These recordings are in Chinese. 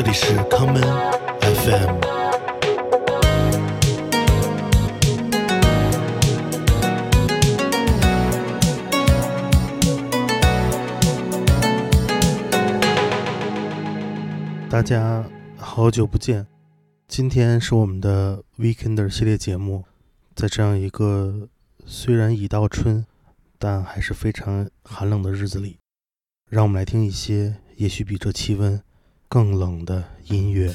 这里是康门 FM，大家好久不见，今天是我们的 Weekender 系列节目，在这样一个虽然已到春，但还是非常寒冷的日子里，让我们来听一些也许比这气温。更冷的音乐。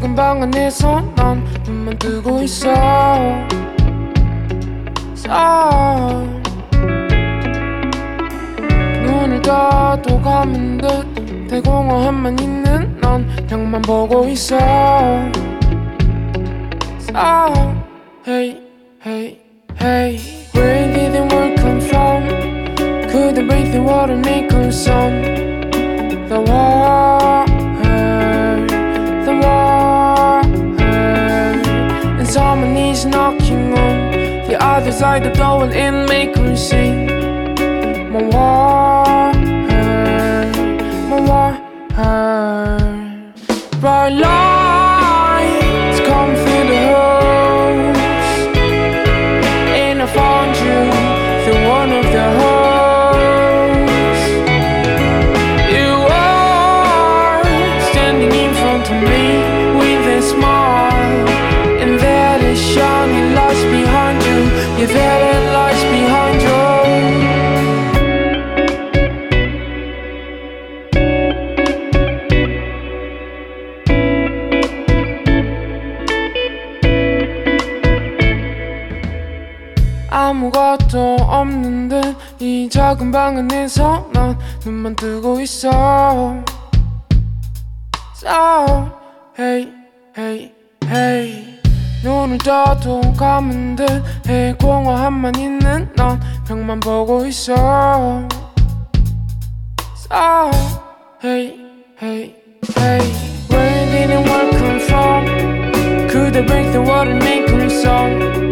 적은 방 안에서 난 눈만 뜨고 있어 살 눈을 떠도 감은 듯 대공허함만 있는 넌 벽만 보고 있어 살 Hey, hey, hey Where did the world come from? Couldn't breathe the water, make her some The war inside the door and in make her see My warm her, my warm her Bright light 작은 방 안에서 난 눈만 뜨고 있어 Sound Hey Hey Hey 눈을 떠도 감은 듯해 공허함만 있는 넌 벽만 보고 있어 Sound Hey Hey Hey Where did it work come from? Could I break the water and make a song?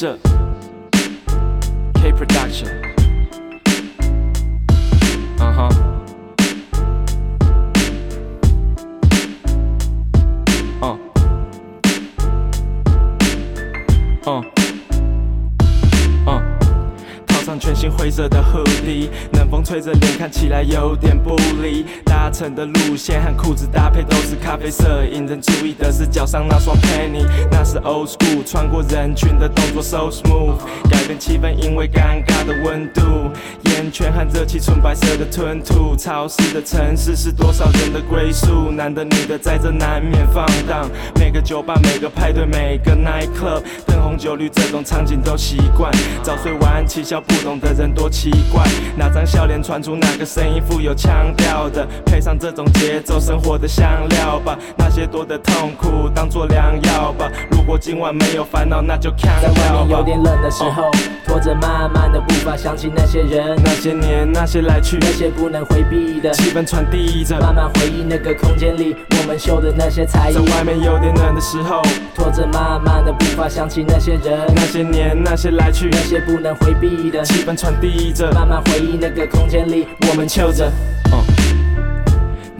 这 K Production。嗯嗯嗯，套上全新灰色的裤底，冷风吹着脸看起来有点不离，搭乘的路线和裤子搭。咖啡色引人注意的是脚上那双 penny，那是 old school，穿过人群的动作 so smooth，改变气氛因为尴尬的温度，烟圈和热气纯白色的吞吐，潮湿的城市是多少人的归宿，男的女的在这难免放荡，每个酒吧每个派对每个 night club，灯红酒绿这种场景都习惯，早睡晚起笑不懂的人多奇怪，哪张笑脸传出哪个声音富有腔调的，配上这种节奏生活的香料。吧，那那些多的痛苦当良药如果今晚没有烦恼，就看在外面有点冷的时候，拖着慢慢的步伐，想起那些人，那些年，那些来去，那些不能回避的气氛传递着，慢慢回忆那个空间里我们秀的那些才艺。在外面有点冷的时候，拖着慢慢的步伐，想起那些人，那些年，那些来去，那些不能回避的气氛传递着，慢慢回忆那个空间里我们秀着。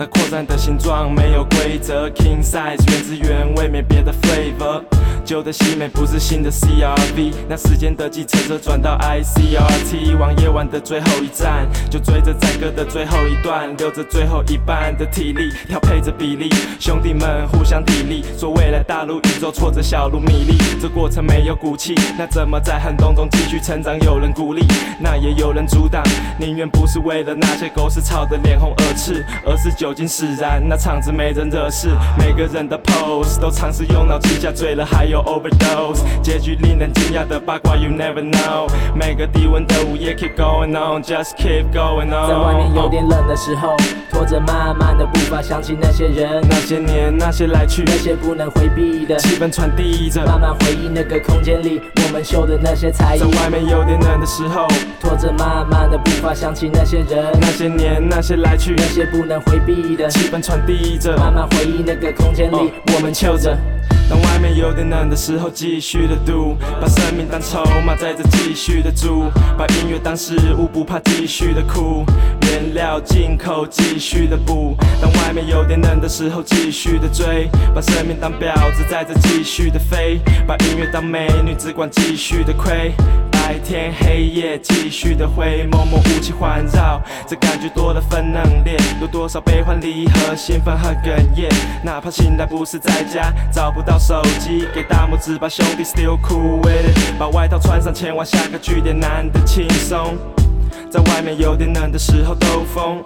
那扩展的形状没有规则，King size 原汁原味，没别的 flavor。旧的西美不是新的 CRV，那时间的继承者转到 I C R T，往夜晚的最后一站，就追着载歌的最后一段，留着最后一半的体力，调配着比例，兄弟们互相砥砺，说未来大如宇宙，挫折小如米粒，这过程没有骨气，那怎么在寒冬中继续成长？有人鼓励，那也有人阻挡，宁愿不是为了那些狗屎吵得脸红耳赤，而是。酒精使然，那场子没人惹事，每个人的 pose 都尝试用脑出下，醉了还有 overdose，结局令人惊讶的八卦，You never know。每个低温的午夜 keep going on，just keep going on。在外面有点冷的时候。拖着慢慢的步伐，想起那些人、那些年、那些来去，那些不能回避的气氛传递着。慢慢回忆那个空间里，我们秀的那些才艺。在外面有点冷的时候，拖着慢慢的步伐，想起那些人、那些年、那些来去，那些不能回避的气氛传递着。慢慢回忆那个空间里，我们跳着。当外面有点冷的时候，继续的赌，把生命当筹码，在这继续的住，把音乐当食物，不怕继续的哭，原料进口继续的补。当外面有点冷的时候，继续的追，把生命当婊子，在这继续的飞，把音乐当美女，只管继续的亏。白天黑夜继续的灰，蒙蒙雾气环绕，这感觉多了分冷冽。有多少悲欢离合，兴奋和哽咽。哪怕醒来不是在家，找不到手机，给大拇指吧，兄弟，still cool with it。把外套穿上，前往下个据点，难得轻松。在外面有点冷的时候，兜风。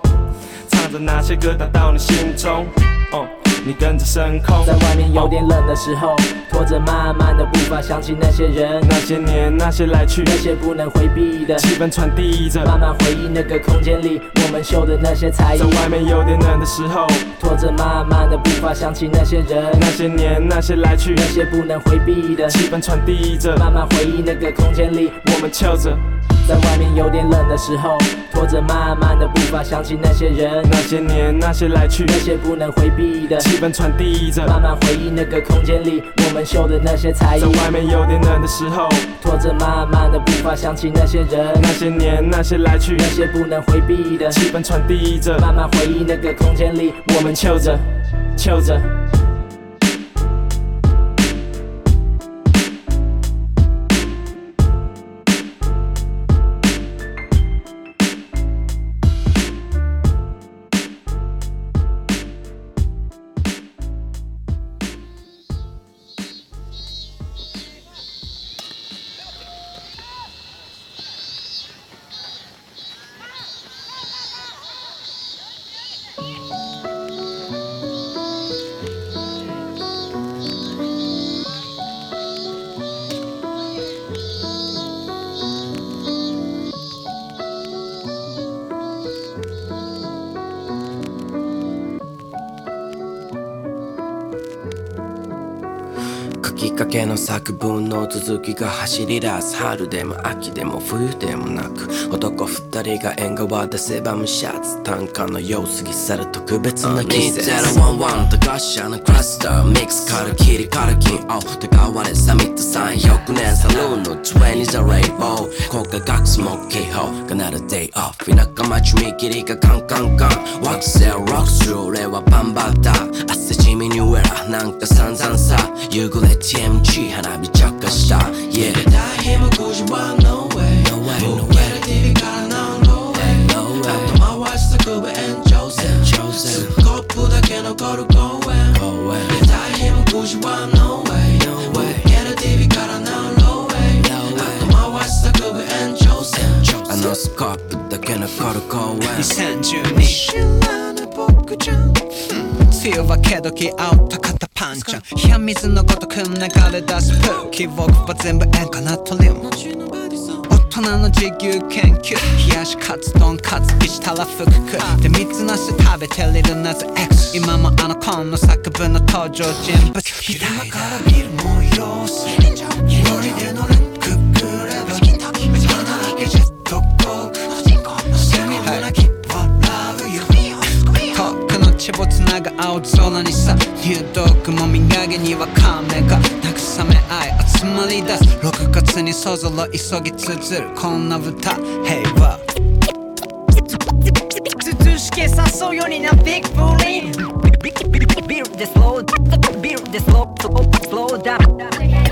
唱着那些歌，打到你心中。Oh。你跟着在外面有点冷的时候，拖着慢慢的步伐，想起那些人，那些年，那些来去，那些不能回避的。气氛传递着，慢慢回忆那个空间里，我们秀的那些才艺。在外面有点冷的时候，拖着慢慢的步伐，想起那些人，那些年，那些来去，那些不能回避的。气氛传递着，慢慢回忆那个空间里，我们翘着。在外面有点冷的时候，拖着慢慢的步伐，想起那些人，那些年，那些来去，那些不能回避的，气氛传递着，慢慢回忆那个空间里，我们秀的那些才艺。在外面有点冷的时候，拖着慢慢的步伐，想起那些人，那些年，那些来去，那些不能回避的，气氛传递着，慢慢回忆那个空间里，我们秀着，秀着。けの作文の続きが走り出す春でも秋でも冬でもなく男二人が縁側でせば無シャツ単価のよう過ぎ去る特別な季節2011とガッシャのクラスターミックスカルキリカルキンオ金を高われサミット300年サルーンの20ザレイボー国家学スモーキーホーがなるデイオフ田舎町見切りがカンカンカン Rock, sell, rock through, leva bamba da. I see Jimmy New Era, nanka sa. You go let him cheat, and Yeah, die him a good one, no way. No way, no way. Get a TV, got go way. No way. After my wife's the good and Joseph. Joseph. Go put a can of go go away. Go away. Get die him a one, no way. No way. Get a TV, got a go way. No way. After my wife's the good and Joseph. Joseph. I know Scott. な公園2012知らぬ僕ちゃん強はけど気合うったパンちゃん冷や水のごとく流れ出す空気僕は全部円かなとウム大人の自由研究冷やしカツ丼カツピしたク」ク食でつなし食べてるなぜ X 今もあの紺の作文の登場人物昼間からビルも用意するで乗シャボツナが青空にさ入もみやげにはカメが慰め合い集まり出す6月にそぞろ急ぎつづるこんな歌平和涼しけ誘うようになビッグブリービルでスロービルでスロースローダウン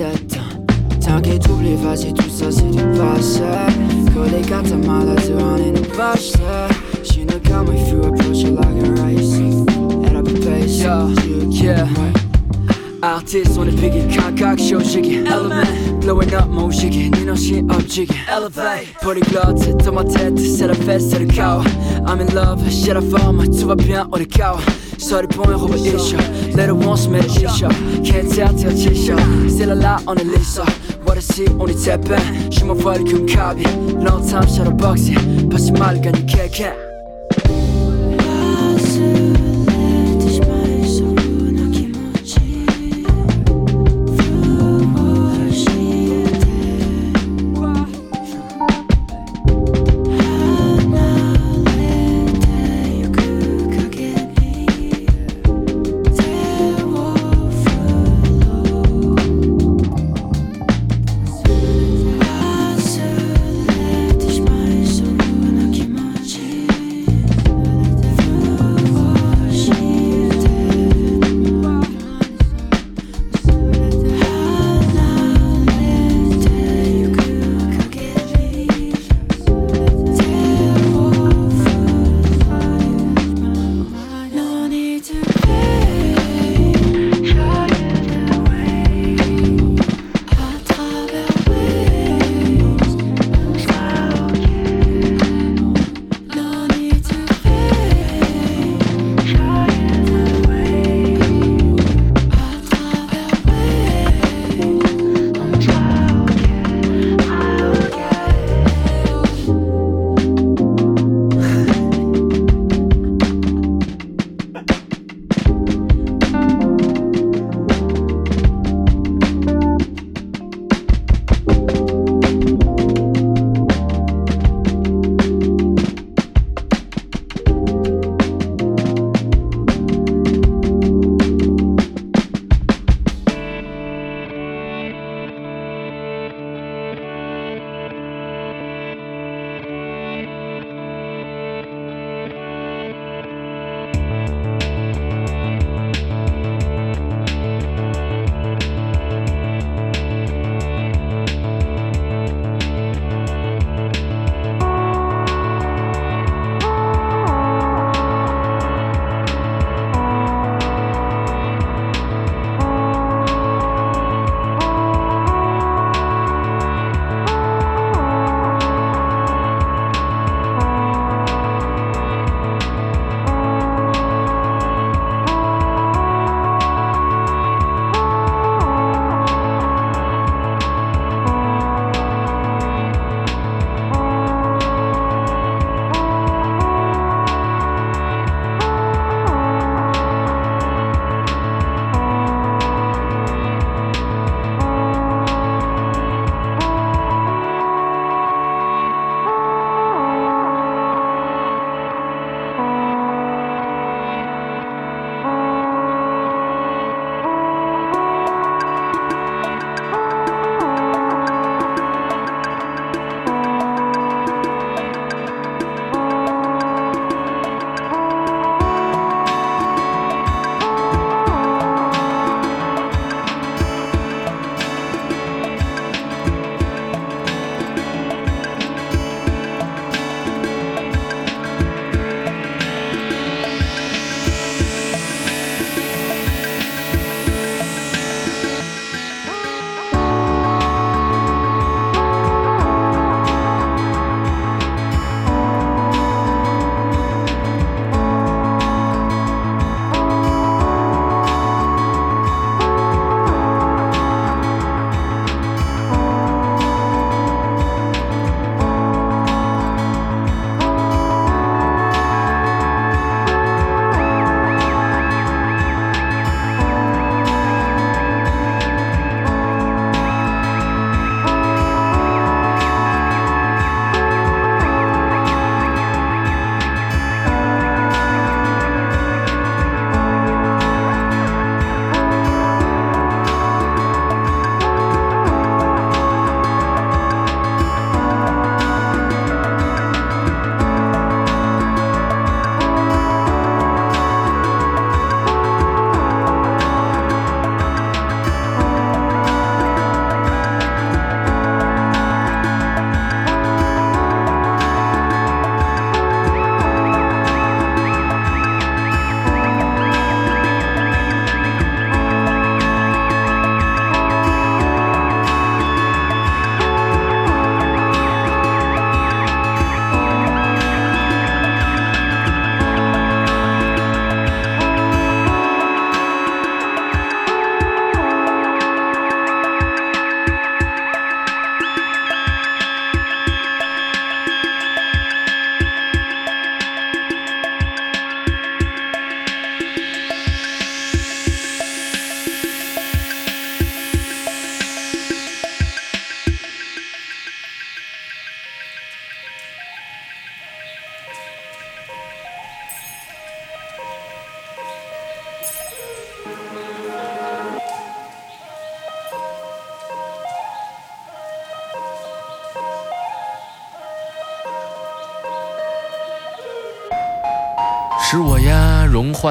7 T'inquiète, oublie, vas-y, tout ça c'est du passé Que à Collegata malati in the past She no come if you approach it like a race And I'll be patient, you care Artist on the piggy, cock, show, shaky element Blowing up, mo shaky, you know she up, jiggy Elevate, polyglot, dans ma tête, c'est la fête, c'est le chaos I'm in love, j'ai la forme, tout va bien, on est chaos Sorry 보면 호불 이셔 내 e 원수면 이셔 Can't tell tell 치셔 Still alive on the list What I see on the tap She my volume copy Long time s h a t o w boxing n 다시 말간 이 캐캐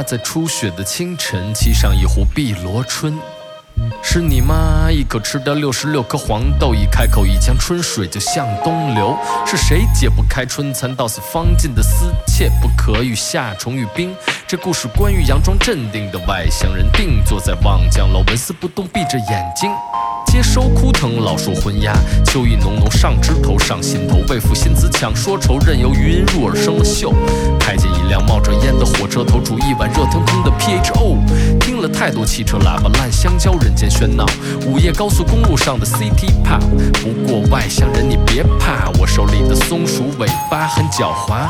在初雪的清晨，沏上一壶碧螺春。是你吗？一口吃掉六十六颗黄豆，一开口一江春水就向东流。是谁解不开春蚕到死方尽的丝？切不可与夏虫与冰。这故事关于佯装镇定的外乡人，定坐在望江楼，纹丝不动，闭着眼睛。接收枯藤老树昏鸦，秋意浓浓上枝头，上心头未负新词强，说愁任由余音入耳生了锈。开进一辆冒着烟的火车头，煮一碗热腾腾的 PHO。听了太多汽车喇叭烂香蕉，人间喧闹。午夜高速公路上的 CTP。不过外乡人你别怕，我手里的松鼠尾巴很狡猾。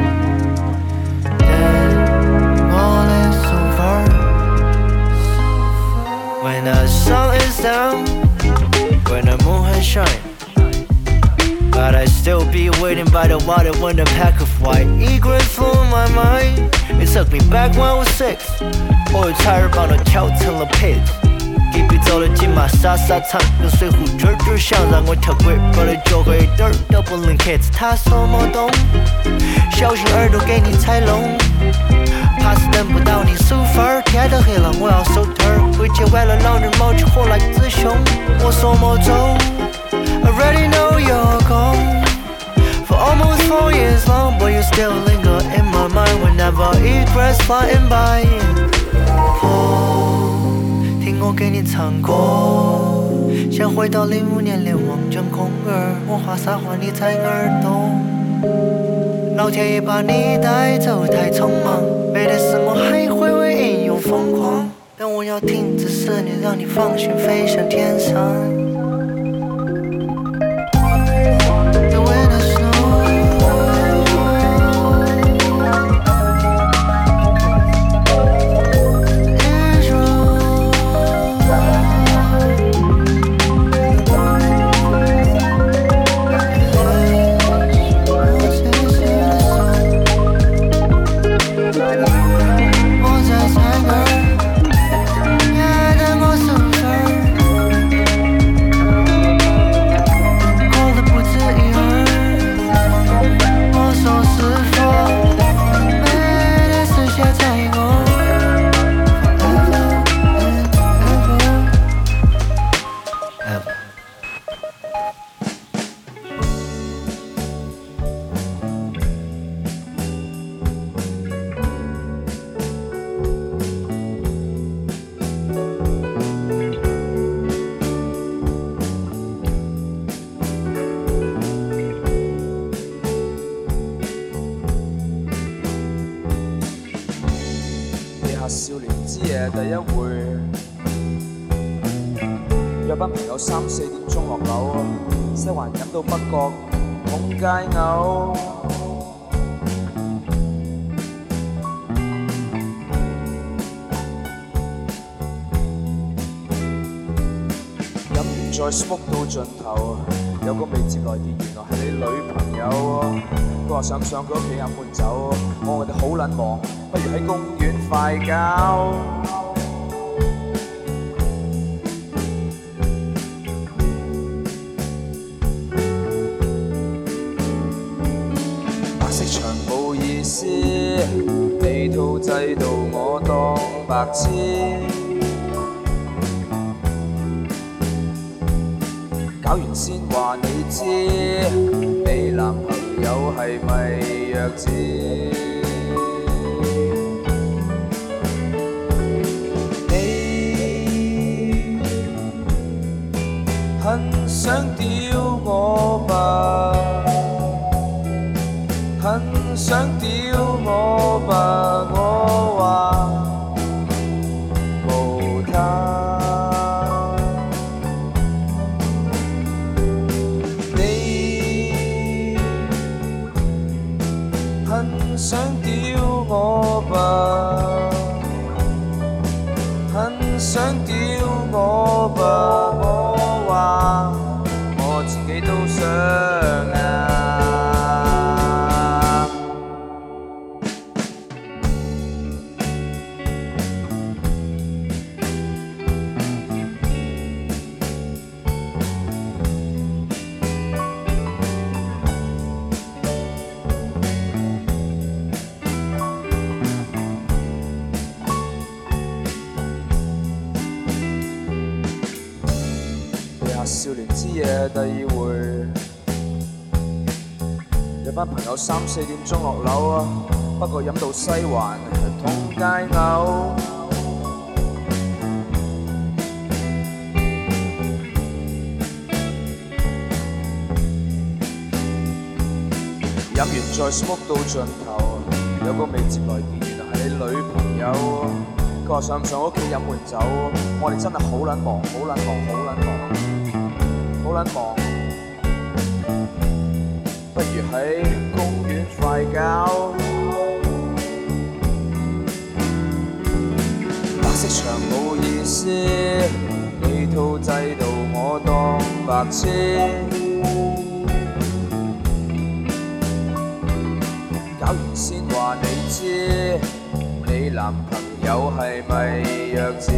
the sun is down, when the moon has shine. But I still be waiting by the water when the pack of white egrets flew in my mind. It took me back when I was six. 我有差儿帮我跳成了 pit。隔壁走了金马沙沙场，有水壶卷儿卷儿想让我跳轨，我的脚和一点儿都不能 catch 他说么懂，小心耳朵给你踩聋。 怕是等不到你收分儿，天都黑了，我要收摊儿。回去晚了，老人猫起火来子雄。我说莫走，Already know you're gone for almost four years long, but you still linger in my mind whenever e t r e a t s flying by。o 婆，听我给你唱歌，想回到零五年的望江空园，我画沙画你猜耳朵。老天爷把你带走太匆忙，没得事我还会为音又疯狂，但我要停，止思你让你放心飞向天。上。你套制度，我当白痴。搞完先话你知，你男朋友系咪弱智？有三四点钟落楼啊，不过饮到西环通街呕。饮完再 smoke 到尽头，有个未接来电，原来系你女朋友。佢话想唔想屋企饮碗酒？我哋真系好卵忙，好卵忙，好卵忙，好卵忙，不如喺。白色长冇意思，你套制度我当白痴，搞完先话你知，你男朋友系咪弱智？